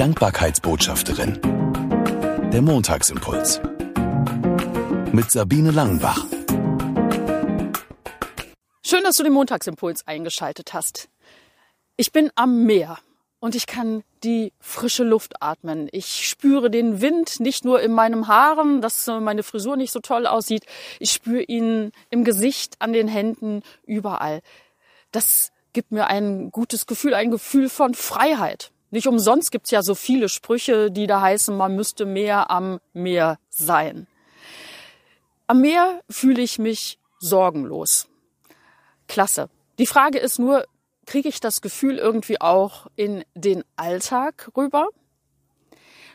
Dankbarkeitsbotschafterin. Der Montagsimpuls. Mit Sabine Langenbach. Schön, dass du den Montagsimpuls eingeschaltet hast. Ich bin am Meer und ich kann die frische Luft atmen. Ich spüre den Wind nicht nur in meinem Haaren, dass meine Frisur nicht so toll aussieht. Ich spüre ihn im Gesicht, an den Händen, überall. Das gibt mir ein gutes Gefühl, ein Gefühl von Freiheit. Nicht umsonst gibt's ja so viele Sprüche, die da heißen, man müsste mehr am Meer sein. Am Meer fühle ich mich sorgenlos. Klasse. Die Frage ist nur, kriege ich das Gefühl irgendwie auch in den Alltag rüber?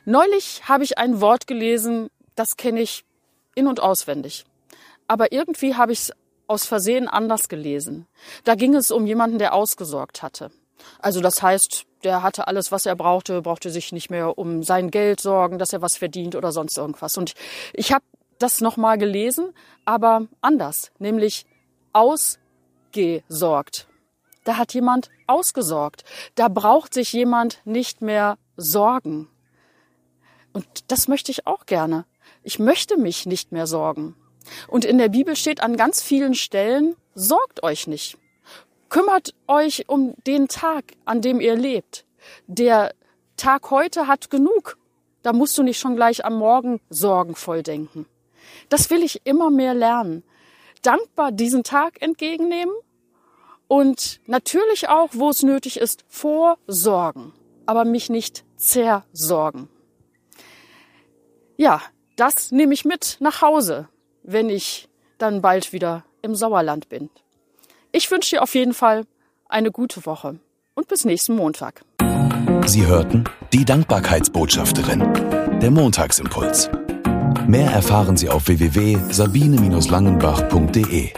Neulich habe ich ein Wort gelesen, das kenne ich in und auswendig. Aber irgendwie habe ich es aus Versehen anders gelesen. Da ging es um jemanden, der ausgesorgt hatte. Also das heißt, der hatte alles, was er brauchte, brauchte sich nicht mehr um sein Geld sorgen, dass er was verdient oder sonst irgendwas. Und ich habe das nochmal gelesen, aber anders, nämlich ausgesorgt. Da hat jemand ausgesorgt. Da braucht sich jemand nicht mehr sorgen. Und das möchte ich auch gerne. Ich möchte mich nicht mehr sorgen. Und in der Bibel steht an ganz vielen Stellen, sorgt euch nicht. Kümmert euch um den Tag, an dem ihr lebt. Der Tag heute hat genug. Da musst du nicht schon gleich am Morgen sorgenvoll denken. Das will ich immer mehr lernen. Dankbar diesen Tag entgegennehmen und natürlich auch, wo es nötig ist, vorsorgen, aber mich nicht zersorgen. Ja, das nehme ich mit nach Hause, wenn ich dann bald wieder im Sauerland bin. Ich wünsche dir auf jeden Fall eine gute Woche und bis nächsten Montag. Sie hörten die Dankbarkeitsbotschafterin, der Montagsimpuls. Mehr erfahren Sie auf www.sabine-langenbach.de.